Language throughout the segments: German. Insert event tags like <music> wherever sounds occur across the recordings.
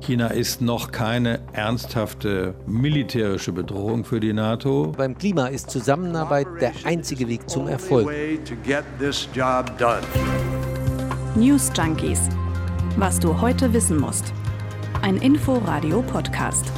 China ist noch keine ernsthafte militärische Bedrohung für die NATO. Beim Klima ist Zusammenarbeit der einzige Weg zum Erfolg. News Junkies. Was du heute wissen musst. Ein Info-Radio-Podcast.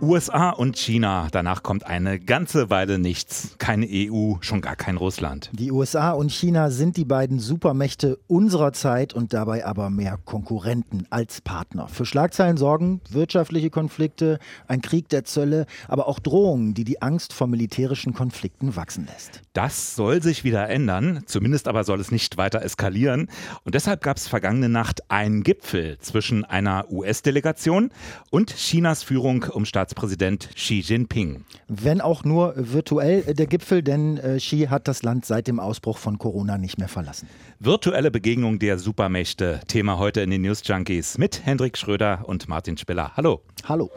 USA und China, danach kommt eine ganze Weile nichts. Keine EU, schon gar kein Russland. Die USA und China sind die beiden Supermächte unserer Zeit und dabei aber mehr Konkurrenten als Partner. Für Schlagzeilen sorgen wirtschaftliche Konflikte, ein Krieg der Zölle, aber auch Drohungen, die die Angst vor militärischen Konflikten wachsen lässt. Das soll sich wieder ändern, zumindest aber soll es nicht weiter eskalieren. Und deshalb gab es vergangene Nacht einen Gipfel zwischen einer US-Delegation und Chinas Führung um Staats Staatspräsident Xi Jinping. Wenn auch nur virtuell der Gipfel, denn äh, Xi hat das Land seit dem Ausbruch von Corona nicht mehr verlassen. Virtuelle Begegnung der Supermächte. Thema heute in den News Junkies mit Hendrik Schröder und Martin Spiller. Hallo. Hallo.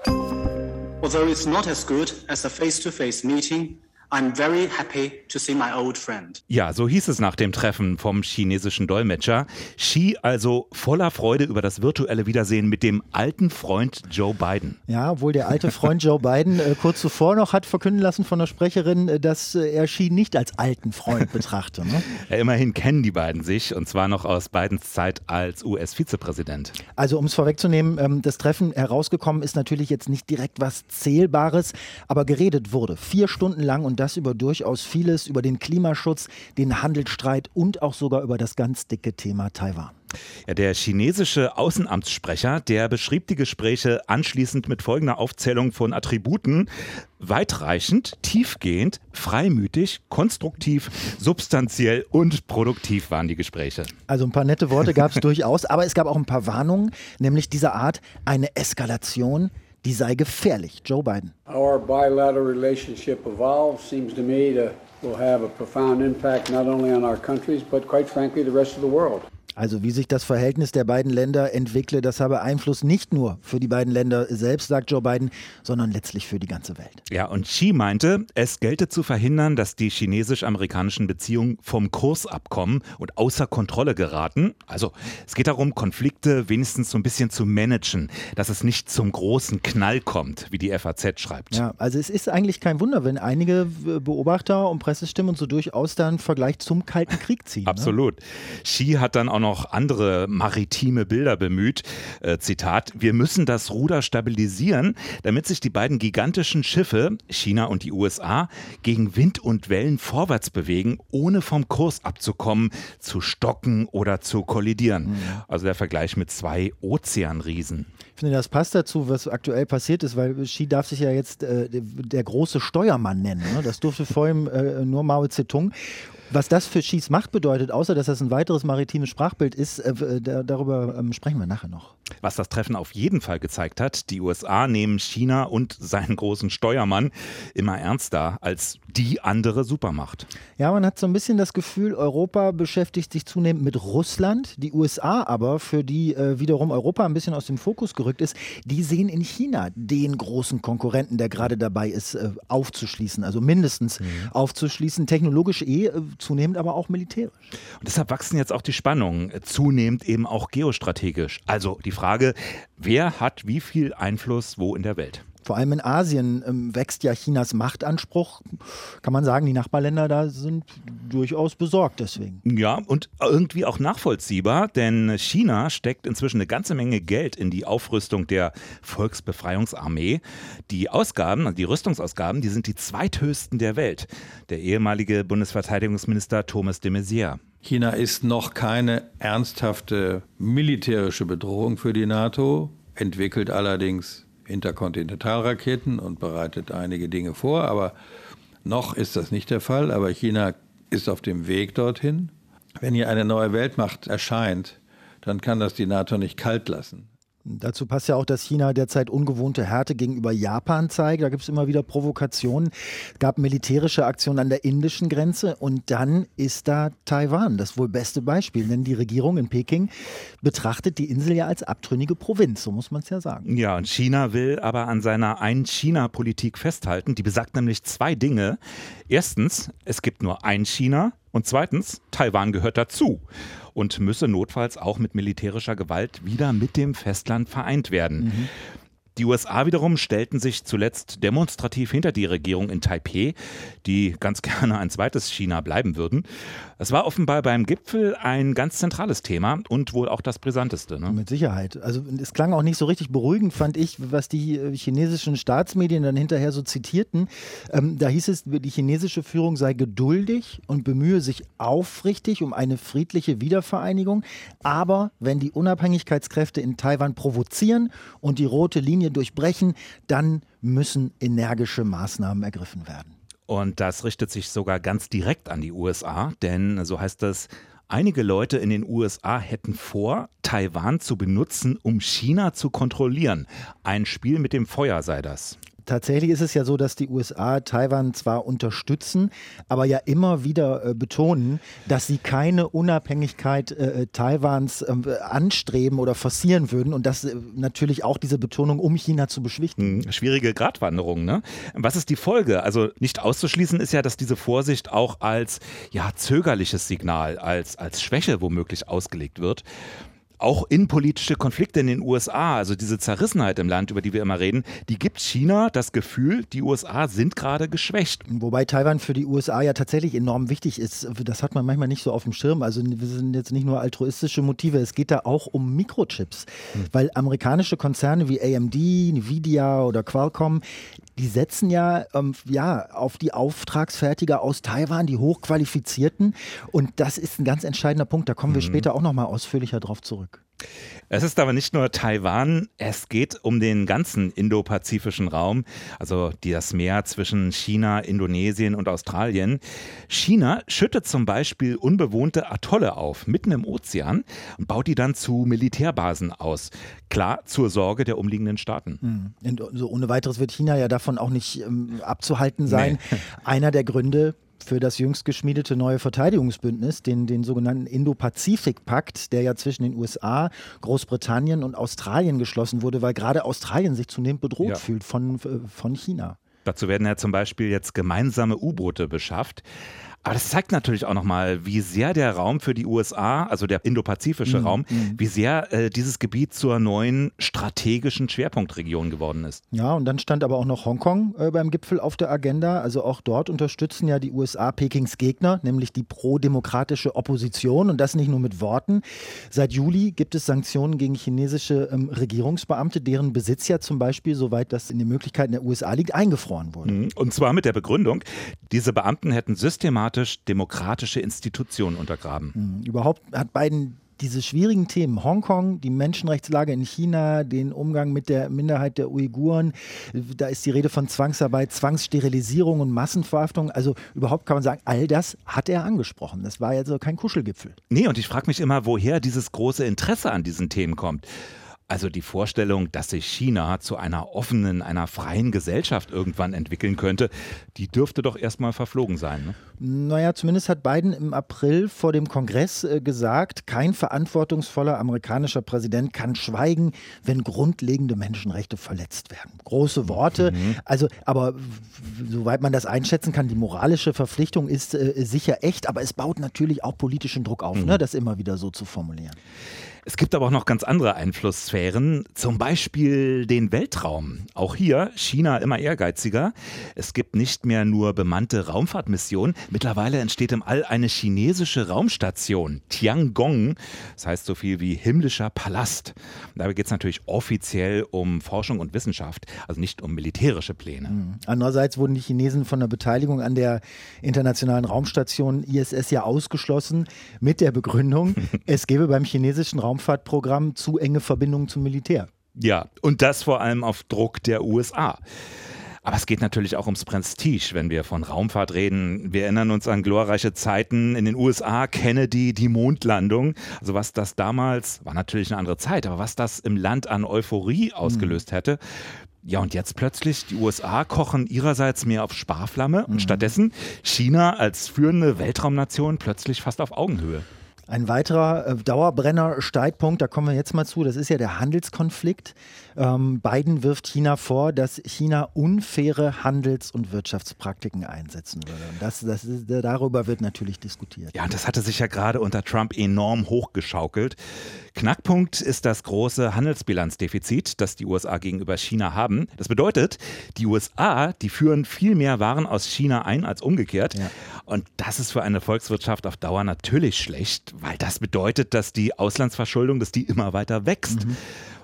Although it's not as good as a face-to-face -face meeting, I'm very happy to see my old friend. Ja, so hieß es nach dem Treffen vom chinesischen Dolmetscher. Xi also voller Freude über das virtuelle Wiedersehen mit dem alten Freund Joe Biden. Ja, obwohl der alte Freund Joe Biden äh, kurz zuvor noch hat verkünden lassen von der Sprecherin, äh, dass äh, er Xi nicht als alten Freund betrachte. Ne? <laughs> ja, immerhin kennen die beiden sich und zwar noch aus Bidens Zeit als US-Vizepräsident. Also um es vorwegzunehmen, ähm, das Treffen herausgekommen ist natürlich jetzt nicht direkt was Zählbares, aber geredet wurde vier Stunden lang und das über durchaus vieles, über den Klimaschutz, den Handelsstreit und auch sogar über das ganz dicke Thema Taiwan. Ja, der chinesische Außenamtssprecher, der beschrieb die Gespräche anschließend mit folgender Aufzählung von Attributen. Weitreichend, tiefgehend, freimütig, konstruktiv, substanziell und produktiv waren die Gespräche. Also ein paar nette Worte gab es <laughs> durchaus, aber es gab auch ein paar Warnungen, nämlich dieser Art, eine Eskalation die sei gefährlich. Joe Biden. Our bilateral relationship evolves seems to me to will have a profound impact not only on our countries but quite frankly the rest of the world. Also wie sich das Verhältnis der beiden Länder entwickle, das habe Einfluss nicht nur für die beiden Länder selbst, sagt Joe Biden, sondern letztlich für die ganze Welt. Ja, und Xi meinte, es gelte zu verhindern, dass die chinesisch-amerikanischen Beziehungen vom Kurs abkommen und außer Kontrolle geraten. Also es geht darum, Konflikte wenigstens so ein bisschen zu managen, dass es nicht zum großen Knall kommt, wie die FAZ schreibt. Ja, also es ist eigentlich kein Wunder, wenn einige Beobachter und Pressestimmen so durchaus dann Vergleich zum Kalten Krieg ziehen. Ne? Absolut. Ne? Xi hat dann auch noch andere maritime Bilder bemüht. Äh, Zitat, wir müssen das Ruder stabilisieren, damit sich die beiden gigantischen Schiffe, China und die USA, gegen Wind und Wellen vorwärts bewegen, ohne vom Kurs abzukommen, zu stocken oder zu kollidieren. Mhm. Also der Vergleich mit zwei Ozeanriesen. Finde, das passt dazu, was aktuell passiert ist, weil Xi darf sich ja jetzt äh, der große Steuermann nennen. Ne? Das durfte vor ihm äh, nur Mao Zedong. Was das für Skis Macht bedeutet, außer dass das ein weiteres maritimes Sprachbild ist, äh, darüber ähm, sprechen wir nachher noch. Was das Treffen auf jeden Fall gezeigt hat, die USA nehmen China und seinen großen Steuermann immer ernster als die andere Supermacht. Ja, man hat so ein bisschen das Gefühl, Europa beschäftigt sich zunehmend mit Russland, die USA aber, für die äh, wiederum Europa ein bisschen aus dem Fokus gerückt ist, die sehen in China den großen Konkurrenten, der gerade dabei ist, äh, aufzuschließen, also mindestens mhm. aufzuschließen, technologisch eh, äh, zunehmend aber auch militärisch. Und deshalb wachsen jetzt auch die Spannungen, äh, zunehmend eben auch geostrategisch. Also die Frage, wer hat wie viel Einfluss wo in der Welt? Vor allem in Asien ähm, wächst ja Chinas Machtanspruch. Kann man sagen, die Nachbarländer da sind durchaus besorgt deswegen. Ja, und irgendwie auch nachvollziehbar, denn China steckt inzwischen eine ganze Menge Geld in die Aufrüstung der Volksbefreiungsarmee. Die Ausgaben, die Rüstungsausgaben, die sind die zweithöchsten der Welt. Der ehemalige Bundesverteidigungsminister Thomas de Maizière. China ist noch keine ernsthafte militärische Bedrohung für die NATO, entwickelt allerdings Interkontinentalraketen und bereitet einige Dinge vor, aber noch ist das nicht der Fall. Aber China ist auf dem Weg dorthin. Wenn hier eine neue Weltmacht erscheint, dann kann das die NATO nicht kalt lassen. Dazu passt ja auch, dass China derzeit ungewohnte Härte gegenüber Japan zeigt. Da gibt es immer wieder Provokationen. Es gab militärische Aktionen an der indischen Grenze und dann ist da Taiwan, das wohl beste Beispiel. Denn die Regierung in Peking betrachtet die Insel ja als abtrünnige Provinz, so muss man es ja sagen. Ja, und China will aber an seiner Ein-China-Politik festhalten. Die besagt nämlich zwei Dinge. Erstens, es gibt nur ein China Und zweitens, Taiwan gehört dazu und müsse notfalls auch mit militärischer Gewalt wieder mit dem Festland vereint werden. Mhm. Die USA wiederum stellten sich zuletzt demonstrativ hinter die Regierung in Taipeh, die ganz <laughs> gerne ein zweites China bleiben würden. Es war offenbar beim Gipfel ein ganz zentrales Thema und wohl auch das brisanteste. Ne? Mit Sicherheit. Also es klang auch nicht so richtig beruhigend, fand ich, was die äh, chinesischen Staatsmedien dann hinterher so zitierten. Ähm, da hieß es, die chinesische Führung sei geduldig und bemühe sich aufrichtig um eine friedliche Wiedervereinigung. Aber wenn die Unabhängigkeitskräfte in Taiwan provozieren und die rote Linie Durchbrechen, dann müssen energische Maßnahmen ergriffen werden. Und das richtet sich sogar ganz direkt an die USA, denn so heißt es, Einige Leute in den USA hätten vor, Taiwan zu benutzen, um China zu kontrollieren. Ein Spiel mit dem Feuer sei das. Tatsächlich ist es ja so, dass die USA Taiwan zwar unterstützen, aber ja immer wieder äh, betonen, dass sie keine Unabhängigkeit äh, äh Taiwans äh, anstreben oder forcieren würden und das äh, natürlich auch diese Betonung, um China zu beschwichtigen. Hm, schwierige Gratwanderung, ne? Was ist die Folge? Also nicht auszuschließen ist ja, dass diese Vorsicht auch als ja, zögerliches Signal, als, als Schwäche womöglich ausgelegt wird auch innenpolitische Konflikte in den USA, also diese Zerrissenheit im Land, über die wir immer reden, die gibt China das Gefühl, die USA sind gerade geschwächt. Wobei Taiwan für die USA ja tatsächlich enorm wichtig ist. Das hat man manchmal nicht so auf dem Schirm. Also wir sind jetzt nicht nur altruistische Motive, es geht da auch um Mikrochips. Hm. Weil amerikanische Konzerne wie AMD, Nvidia oder Qualcomm, die setzen ja, ähm, ja auf die Auftragsfertiger aus Taiwan, die hochqualifizierten. Und das ist ein ganz entscheidender Punkt. Da kommen wir mhm. später auch nochmal ausführlicher drauf zurück. Es ist aber nicht nur Taiwan, es geht um den ganzen indopazifischen Raum, also das Meer zwischen China, Indonesien und Australien. China schüttet zum Beispiel unbewohnte Atolle auf, mitten im Ozean, und baut die dann zu Militärbasen aus. Klar, zur Sorge der umliegenden Staaten. Mhm. So ohne weiteres wird China ja davon auch nicht ähm, abzuhalten sein. Nee. Einer der Gründe, für das jüngst geschmiedete neue Verteidigungsbündnis, den, den sogenannten Indo-Pazifik-Pakt, der ja zwischen den USA, Großbritannien und Australien geschlossen wurde, weil gerade Australien sich zunehmend bedroht ja. fühlt von, äh, von China. Dazu werden ja zum Beispiel jetzt gemeinsame U-Boote beschafft. Aber das zeigt natürlich auch nochmal, wie sehr der Raum für die USA, also der indopazifische mhm. Raum, mhm. wie sehr äh, dieses Gebiet zur neuen strategischen Schwerpunktregion geworden ist. Ja, und dann stand aber auch noch Hongkong äh, beim Gipfel auf der Agenda. Also auch dort unterstützen ja die USA Pekings Gegner, nämlich die pro-demokratische Opposition und das nicht nur mit Worten. Seit Juli gibt es Sanktionen gegen chinesische ähm, Regierungsbeamte, deren Besitz ja zum Beispiel, soweit das in den Möglichkeiten der USA liegt, eingefroren wurde. Mhm. Und zwar mit der Begründung, diese Beamten hätten systematisch systematisch demokratische Institutionen untergraben. Mhm. Überhaupt hat Biden diese schwierigen Themen, Hongkong, die Menschenrechtslage in China, den Umgang mit der Minderheit der Uiguren, da ist die Rede von Zwangsarbeit, Zwangssterilisierung und Massenverhaftung. Also überhaupt kann man sagen, all das hat er angesprochen. Das war ja so kein Kuschelgipfel. Nee, und ich frage mich immer, woher dieses große Interesse an diesen Themen kommt. Also die Vorstellung, dass sich China zu einer offenen, einer freien Gesellschaft irgendwann entwickeln könnte, die dürfte doch erstmal verflogen sein. Ne? Naja, zumindest hat Biden im April vor dem Kongress äh, gesagt, kein verantwortungsvoller amerikanischer Präsident kann schweigen, wenn grundlegende Menschenrechte verletzt werden. Große Worte, mhm. also aber soweit man das einschätzen kann, die moralische Verpflichtung ist äh, sicher echt, aber es baut natürlich auch politischen Druck auf, mhm. ne, das immer wieder so zu formulieren. Es gibt aber auch noch ganz andere Einflusssphären, zum Beispiel den Weltraum. Auch hier China immer ehrgeiziger. Es gibt nicht mehr nur bemannte Raumfahrtmissionen. Mittlerweile entsteht im All eine chinesische Raumstation, Tiangong. Das heißt so viel wie himmlischer Palast. dabei geht es natürlich offiziell um Forschung und Wissenschaft, also nicht um militärische Pläne. Mhm. Andererseits wurden die Chinesen von der Beteiligung an der internationalen Raumstation ISS ja ausgeschlossen mit der Begründung, <laughs> es gebe beim chinesischen Raum Raumfahrtprogramm zu enge Verbindungen zum Militär. Ja, und das vor allem auf Druck der USA. Aber es geht natürlich auch ums Prestige, wenn wir von Raumfahrt reden. Wir erinnern uns an glorreiche Zeiten in den USA, Kennedy, die Mondlandung. Also was das damals, war natürlich eine andere Zeit, aber was das im Land an Euphorie ausgelöst mhm. hätte. Ja, und jetzt plötzlich, die USA kochen ihrerseits mehr auf Sparflamme und stattdessen China als führende Weltraumnation plötzlich fast auf Augenhöhe. Ein weiterer äh, Dauerbrenner-Streitpunkt, da kommen wir jetzt mal zu, das ist ja der Handelskonflikt. Ähm, Biden wirft China vor, dass China unfaire Handels- und Wirtschaftspraktiken einsetzen würde. Und das, das ist, darüber wird natürlich diskutiert. Ja, und das hatte sich ja gerade unter Trump enorm hochgeschaukelt. Knackpunkt ist das große Handelsbilanzdefizit, das die USA gegenüber China haben. Das bedeutet, die USA, die führen viel mehr Waren aus China ein als umgekehrt. Ja. Und das ist für eine Volkswirtschaft auf Dauer natürlich schlecht, weil das bedeutet, dass die Auslandsverschuldung, dass die immer weiter wächst. Mhm.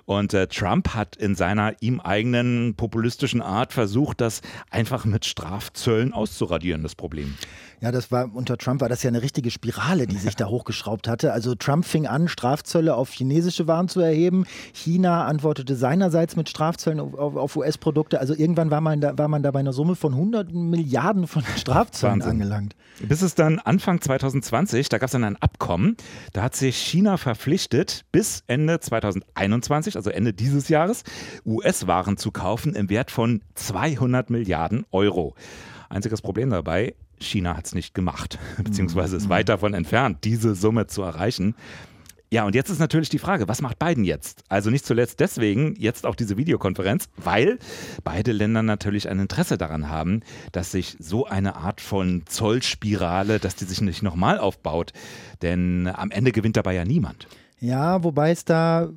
Und äh, Trump hat in seiner ihm eigenen populistischen Art versucht, das einfach mit Strafzöllen auszuradieren, das Problem. Ja, das war unter Trump war das ja eine richtige Spirale, die sich da hochgeschraubt hatte. Also Trump fing an, Strafzölle auf chinesische Waren zu erheben. China antwortete seinerseits mit Strafzöllen auf, auf US-Produkte. Also irgendwann war man, da, war man da bei einer Summe von hunderten Milliarden von <laughs> Strafzöllen Wahnsinn. angelangt. Bis es dann Anfang 2020, da gab es dann ein Abkommen, da hat sich China verpflichtet, bis Ende 2021, also Ende dieses Jahres, US-Waren zu kaufen im Wert von 200 Milliarden Euro. Einziges Problem dabei, China hat es nicht gemacht, <laughs> beziehungsweise ist mhm. weit davon entfernt, diese Summe zu erreichen. Ja, und jetzt ist natürlich die Frage, was macht Biden jetzt? Also nicht zuletzt deswegen jetzt auch diese Videokonferenz, weil beide Länder natürlich ein Interesse daran haben, dass sich so eine Art von Zollspirale, dass die sich nicht nochmal aufbaut. Denn am Ende gewinnt dabei ja niemand. Ja, wobei es da,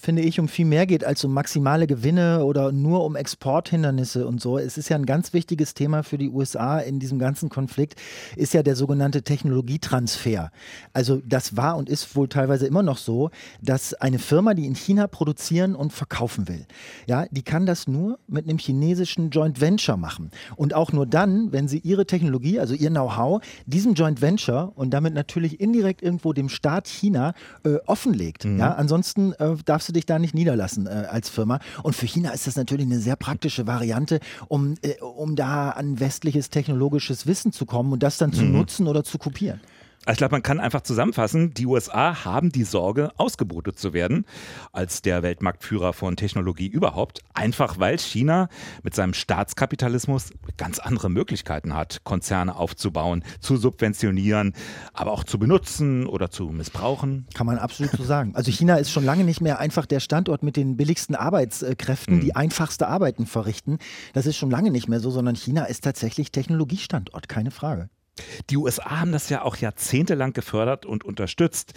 finde ich, um viel mehr geht als um maximale Gewinne oder nur um Exporthindernisse und so. Es ist ja ein ganz wichtiges Thema für die USA in diesem ganzen Konflikt, ist ja der sogenannte Technologietransfer. Also das war und ist wohl teilweise immer noch so, dass eine Firma, die in China produzieren und verkaufen will, ja, die kann das nur mit einem chinesischen Joint Venture machen. Und auch nur dann, wenn sie ihre Technologie, also ihr Know-how, diesem Joint Venture und damit natürlich indirekt irgendwo dem Staat China äh, offenlegt. Mhm. Ja, ansonsten äh, darfst du dich da nicht niederlassen äh, als Firma. Und für China ist das natürlich eine sehr praktische Variante, um, äh, um da an westliches technologisches Wissen zu kommen und das dann zu mhm. nutzen oder zu kopieren. Also ich glaube, man kann einfach zusammenfassen, die USA haben die Sorge, ausgebotet zu werden als der Weltmarktführer von Technologie überhaupt, einfach weil China mit seinem Staatskapitalismus ganz andere Möglichkeiten hat, Konzerne aufzubauen, zu subventionieren, aber auch zu benutzen oder zu missbrauchen. Kann man absolut so sagen. Also China ist schon lange nicht mehr einfach der Standort mit den billigsten Arbeitskräften, mhm. die einfachste Arbeiten verrichten. Das ist schon lange nicht mehr so, sondern China ist tatsächlich Technologiestandort, keine Frage. Die USA haben das ja auch jahrzehntelang gefördert und unterstützt.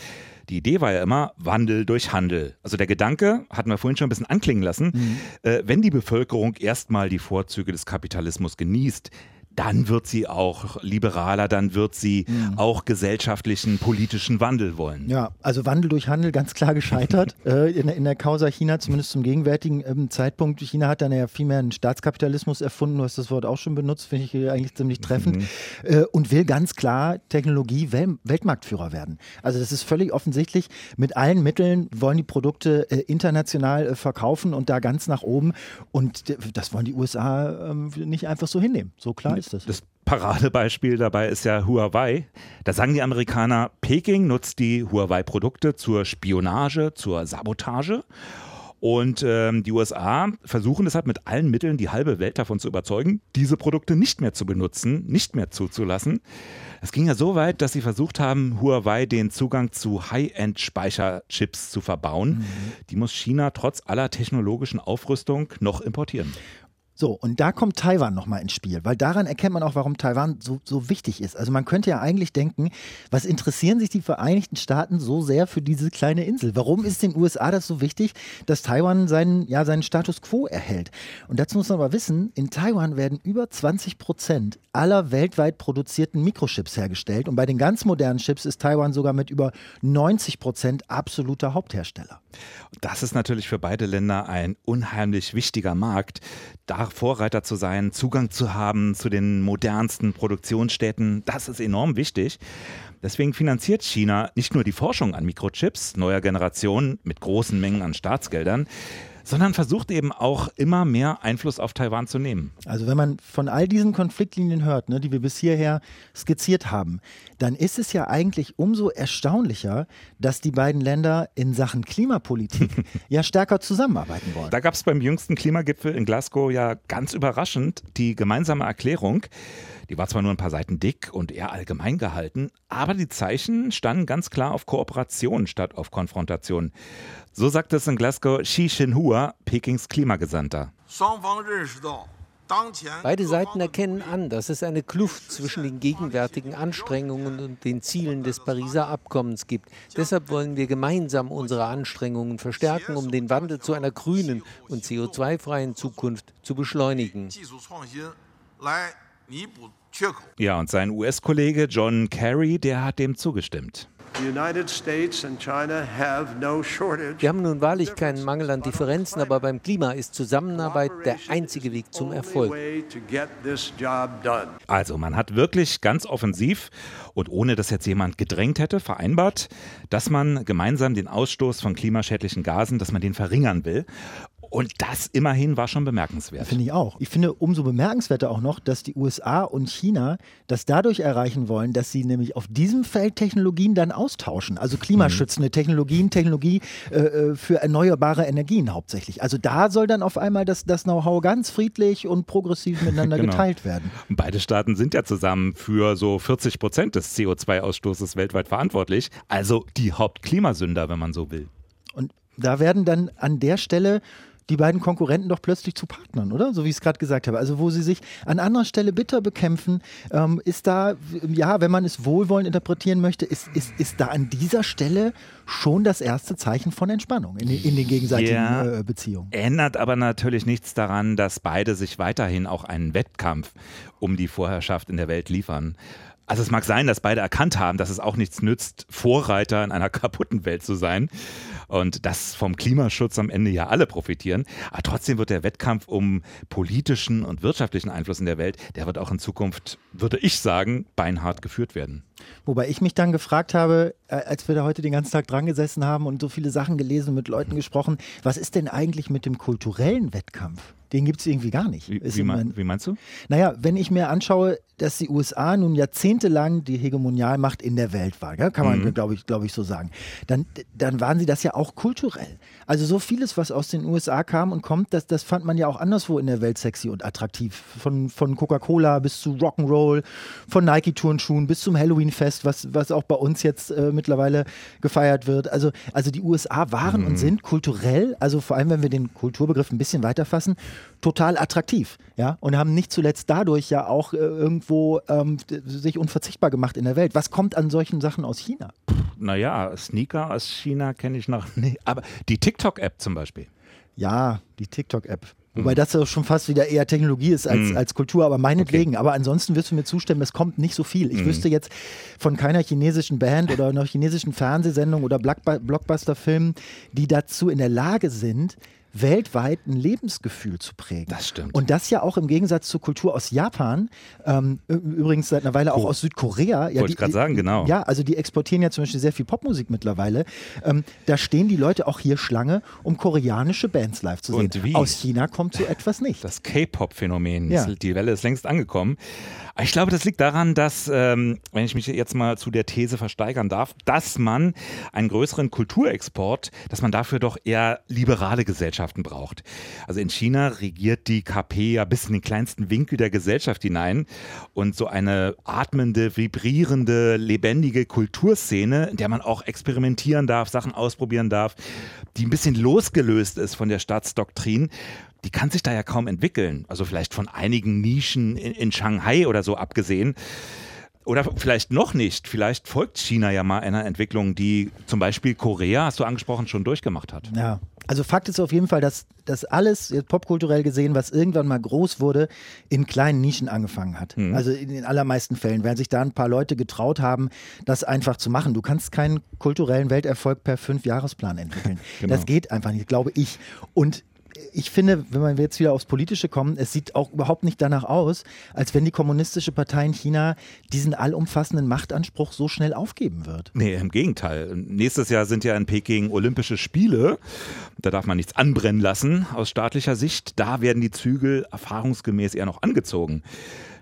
Die Idee war ja immer Wandel durch Handel. Also der Gedanke, hatten wir vorhin schon ein bisschen anklingen lassen, mhm. äh, wenn die Bevölkerung erstmal die Vorzüge des Kapitalismus genießt, dann wird sie auch liberaler, dann wird sie mhm. auch gesellschaftlichen, politischen Wandel wollen. Ja, also Wandel durch Handel ganz klar gescheitert <laughs> äh, in, in, der Causa China, zumindest zum gegenwärtigen ähm, Zeitpunkt. China hat dann ja viel mehr einen Staatskapitalismus erfunden, du hast das Wort auch schon benutzt, finde ich eigentlich ziemlich treffend, mhm. äh, und will ganz klar Technologie Wel Weltmarktführer werden. Also das ist völlig offensichtlich, mit allen Mitteln wollen die Produkte äh, international äh, verkaufen und da ganz nach oben und das wollen die USA ähm, nicht einfach so hinnehmen. So klar ist ist das? Das Paradebeispiel dabei ist ja Huawei. Da sagen die Amerikaner, Peking nutzt die Huawei-Produkte zur Spionage, zur Sabotage. Und ähm, die USA versuchen deshalb mit allen Mitteln die halbe Welt davon zu überzeugen, diese Produkte nicht mehr zu benutzen, nicht mehr zuzulassen. Es ging ja so weit, dass sie versucht haben, Huawei den Zugang zu High-End-Speicherchips zu verbauen. Mhm. Die muss China trotz aller technologischen Aufrüstung noch importieren. So, und da kommt Taiwan nochmal ins Spiel, weil daran erkennt man auch, warum Taiwan so, so wichtig ist. Also man könnte ja eigentlich denken, was interessieren sich die Vereinigten Staaten so sehr für diese kleine Insel? Warum ist den USA das so wichtig, dass Taiwan seinen, ja, seinen Status quo erhält? Und dazu muss man aber wissen, in Taiwan werden über 20 Prozent aller weltweit produzierten Mikrochips hergestellt. Und bei den ganz modernen Chips ist Taiwan sogar mit über 90 Prozent absoluter Haupthersteller. Das ist natürlich für beide Länder ein unheimlich wichtiger Markt. Da Vorreiter zu sein, Zugang zu haben zu den modernsten Produktionsstätten, das ist enorm wichtig. Deswegen finanziert China nicht nur die Forschung an Mikrochips neuer Generation mit großen Mengen an Staatsgeldern, sondern versucht eben auch immer mehr Einfluss auf Taiwan zu nehmen. Also wenn man von all diesen Konfliktlinien hört, ne, die wir bis hierher skizziert haben, dann ist es ja eigentlich umso erstaunlicher, dass die beiden Länder in Sachen Klimapolitik <laughs> ja stärker zusammenarbeiten wollen. Da gab es beim jüngsten Klimagipfel in Glasgow ja ganz überraschend die gemeinsame Erklärung, Die war zwar nur ein paar Seiten dick und eher allgemein gehalten, aber die Zeichen standen ganz klar auf Kooperation statt auf Konfrontation. So sagt es in Glasgow Xi Jinhua, Pekings Klimagesandter. Beide Seiten erkennen an, dass es eine Kluft zwischen den gegenwärtigen Anstrengungen und den Zielen des Pariser Abkommens gibt. Deshalb wollen wir gemeinsam unsere Anstrengungen verstärken, um den Wandel zu einer grünen und CO2-freien Zukunft zu beschleunigen. Ja, und sein US-Kollege John Kerry, der hat dem zugestimmt. Wir haben nun wahrlich keinen Mangel an Differenzen, aber beim Klima ist Zusammenarbeit der einzige Weg zum Erfolg. Also man hat wirklich ganz offensiv und ohne dass jetzt jemand gedrängt hätte, vereinbart, dass man gemeinsam den Ausstoß von klimaschädlichen Gasen, dass man den verringern will. Und das immerhin war schon bemerkenswert. Finde ich auch. Ich finde umso bemerkenswerter auch noch, dass die USA und China das dadurch erreichen wollen, dass sie nämlich auf diesem Feld Technologien dann austauschen. Also klimaschützende Technologien, Technologie äh, äh, für erneuerbare Energien hauptsächlich. Also da soll dann auf einmal das, das Know-how ganz friedlich und progressiv miteinander <laughs> genau. geteilt werden. Beide Staaten sind ja zusammen für so 40 Prozent des CO2-Ausstoßes weltweit verantwortlich. Also die Hauptklimasünder, wenn man so will. Und da werden dann an der Stelle die beiden Konkurrenten doch plötzlich zu Partnern, oder? So wie ich es gerade gesagt habe. Also wo sie sich an anderer Stelle bitter bekämpfen, ähm, ist da, ja, wenn man es wohlwollend interpretieren möchte, ist, ist, ist da an dieser Stelle schon das erste Zeichen von Entspannung in, in den gegenseitigen ja, äh, Beziehungen. Ändert aber natürlich nichts daran, dass beide sich weiterhin auch einen Wettkampf um die Vorherrschaft in der Welt liefern. Also es mag sein, dass beide erkannt haben, dass es auch nichts nützt, Vorreiter in einer <laughs> kaputten Welt zu sein und dass vom Klimaschutz am Ende ja alle profitieren. Aber trotzdem wird der Wettkampf um politischen und wirtschaftlichen Einfluss in der Welt, der wird auch in Zukunft, würde ich sagen, beinhart geführt werden. Wobei ich mich dann gefragt habe, äh, als wir da heute den ganzen Tag dran gesessen haben und so viele Sachen gelesen, mit Leuten gesprochen, was ist denn eigentlich mit dem kulturellen Wettkampf? Den gibt es irgendwie gar nicht. Wie, wie, mein, wie, meinst du? Naja, wenn ich mir anschaue, dass die USA nun jahrzehntelang die Hegemonialmacht in der Welt war, ja, kann man, mhm. glaube ich, glaub ich, so sagen, dann, dann waren sie das ja auch kulturell. Also so vieles, was aus den USA kam und kommt, das, das fand man ja auch anderswo in der Welt sexy und attraktiv. Von, von Coca-Cola bis zu Rock'n'Roll, von Nike-Turnschuhen bis zum Halloween-Fest, was, was auch bei uns jetzt äh, mittlerweile gefeiert wird. Also, also die USA waren mhm. und sind kulturell, also vor allem wenn wir den Kulturbegriff ein bisschen weiter fassen, total attraktiv. Ja? Und haben nicht zuletzt dadurch ja auch äh, irgendwo ähm, sich unverzichtbar gemacht in der Welt. Was kommt an solchen Sachen aus China? Naja, Sneaker aus China kenne ich noch <laughs> nicht. Aber die TikTok-App zum Beispiel. Ja, die TikTok-App. Wobei das ja schon fast wieder eher Technologie ist als, mhm. als Kultur, aber meinetwegen. Okay. Aber ansonsten wirst du mir zustimmen, es kommt nicht so viel. Ich mhm. wüsste jetzt von keiner chinesischen Band oder einer chinesischen Fernsehsendung oder Blockbuster-Film, die dazu in der Lage sind, weltweit ein Lebensgefühl zu prägen. Das stimmt. Und das ja auch im Gegensatz zur Kultur aus Japan, ähm, übrigens seit einer Weile auch oh. aus Südkorea. Ja, Wollte ich gerade sagen, genau. Ja, also die exportieren ja zum Beispiel sehr viel Popmusik mittlerweile. Ähm, da stehen die Leute auch hier Schlange, um koreanische Bands live zu sehen. Und wie? Aus China kommt so etwas nicht. Das K-Pop-Phänomen, ja. die Welle ist längst angekommen. Ich glaube, das liegt daran, dass, ähm, wenn ich mich jetzt mal zu der These versteigern darf, dass man einen größeren Kulturexport, dass man dafür doch eher liberale Gesellschaften braucht. Also in China regiert die KP ja bis in den kleinsten Winkel der Gesellschaft hinein und so eine atmende, vibrierende, lebendige Kulturszene, in der man auch experimentieren darf, Sachen ausprobieren darf, die ein bisschen losgelöst ist von der Staatsdoktrin, die kann sich da ja kaum entwickeln. Also vielleicht von einigen Nischen in, in Shanghai oder so abgesehen. Oder vielleicht noch nicht. Vielleicht folgt China ja mal einer Entwicklung, die zum Beispiel Korea, hast du angesprochen, schon durchgemacht hat. Ja. Also Fakt ist auf jeden Fall, dass das alles jetzt popkulturell gesehen, was irgendwann mal groß wurde, in kleinen Nischen angefangen hat. Mhm. Also in den allermeisten Fällen, werden sich da ein paar Leute getraut haben, das einfach zu machen. Du kannst keinen kulturellen Welterfolg per Fünfjahresplan entwickeln. <laughs> genau. Das geht einfach nicht, glaube ich. Und ich finde, wenn wir jetzt wieder aufs Politische kommen, es sieht auch überhaupt nicht danach aus, als wenn die kommunistische Partei in China diesen allumfassenden Machtanspruch so schnell aufgeben wird. Nee, im Gegenteil. Nächstes Jahr sind ja in Peking Olympische Spiele. Da darf man nichts anbrennen lassen aus staatlicher Sicht. Da werden die Zügel erfahrungsgemäß eher noch angezogen.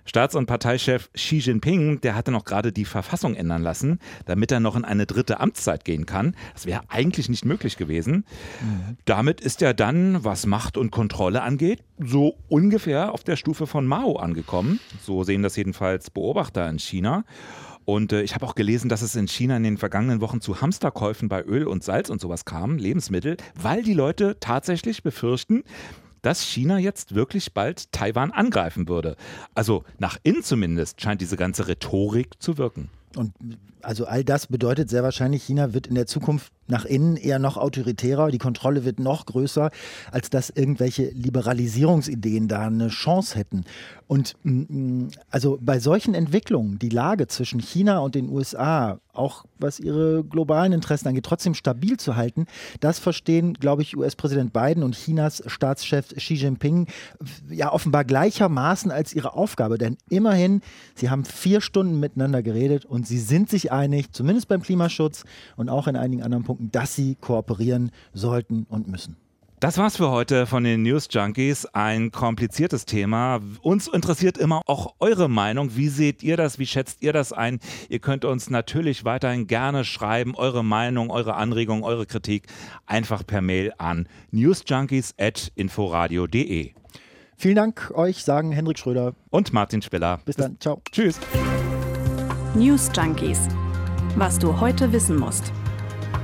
Staats- und Parteichef Xi Jinping, der hatte noch gerade die Verfassung ändern lassen, damit er noch in eine dritte Amtszeit gehen kann. Das wäre eigentlich nicht möglich gewesen. Damit ist er dann, was Macht und Kontrolle angeht, so ungefähr auf der Stufe von Mao angekommen. So sehen das jedenfalls Beobachter in China. Und äh, ich habe auch gelesen, dass es in China in den vergangenen Wochen zu Hamsterkäufen bei Öl und Salz und sowas kam, Lebensmittel, weil die Leute tatsächlich befürchten, dass China jetzt wirklich bald Taiwan angreifen würde. Also nach innen zumindest scheint diese ganze Rhetorik zu wirken. Und also all das bedeutet sehr wahrscheinlich, China wird in der Zukunft nach innen eher noch autoritärer, die Kontrolle wird noch größer, als dass irgendwelche Liberalisierungsideen da eine Chance hätten. Und mm, mm, also bei solchen Entwicklungen, die Lage zwischen China und den USA, auch was ihre globalen Interessen angeht, trotzdem stabil zu halten, das verstehen, glaube ich, US-Präsident Biden und Chinas Staatschef Xi Jinping ja offenbar gleichermaßen als ihre Aufgabe. Denn immerhin, sie haben vier Stunden miteinander geredet und sie sind sich einig, zumindest beim Klimaschutz und auch in einigen anderen Punkten Punkten, dass sie kooperieren sollten und müssen. Das war's für heute von den News Junkies. Ein kompliziertes Thema. Uns interessiert immer auch eure Meinung. Wie seht ihr das? Wie schätzt ihr das ein? Ihr könnt uns natürlich weiterhin gerne schreiben, eure Meinung, eure Anregung, eure Kritik einfach per Mail an newsjunkies@inforadio.de. Vielen Dank euch, sagen Hendrik Schröder und Martin Spiller. Bis dann. Ciao. Tschüss. News Junkies. Was du heute wissen musst.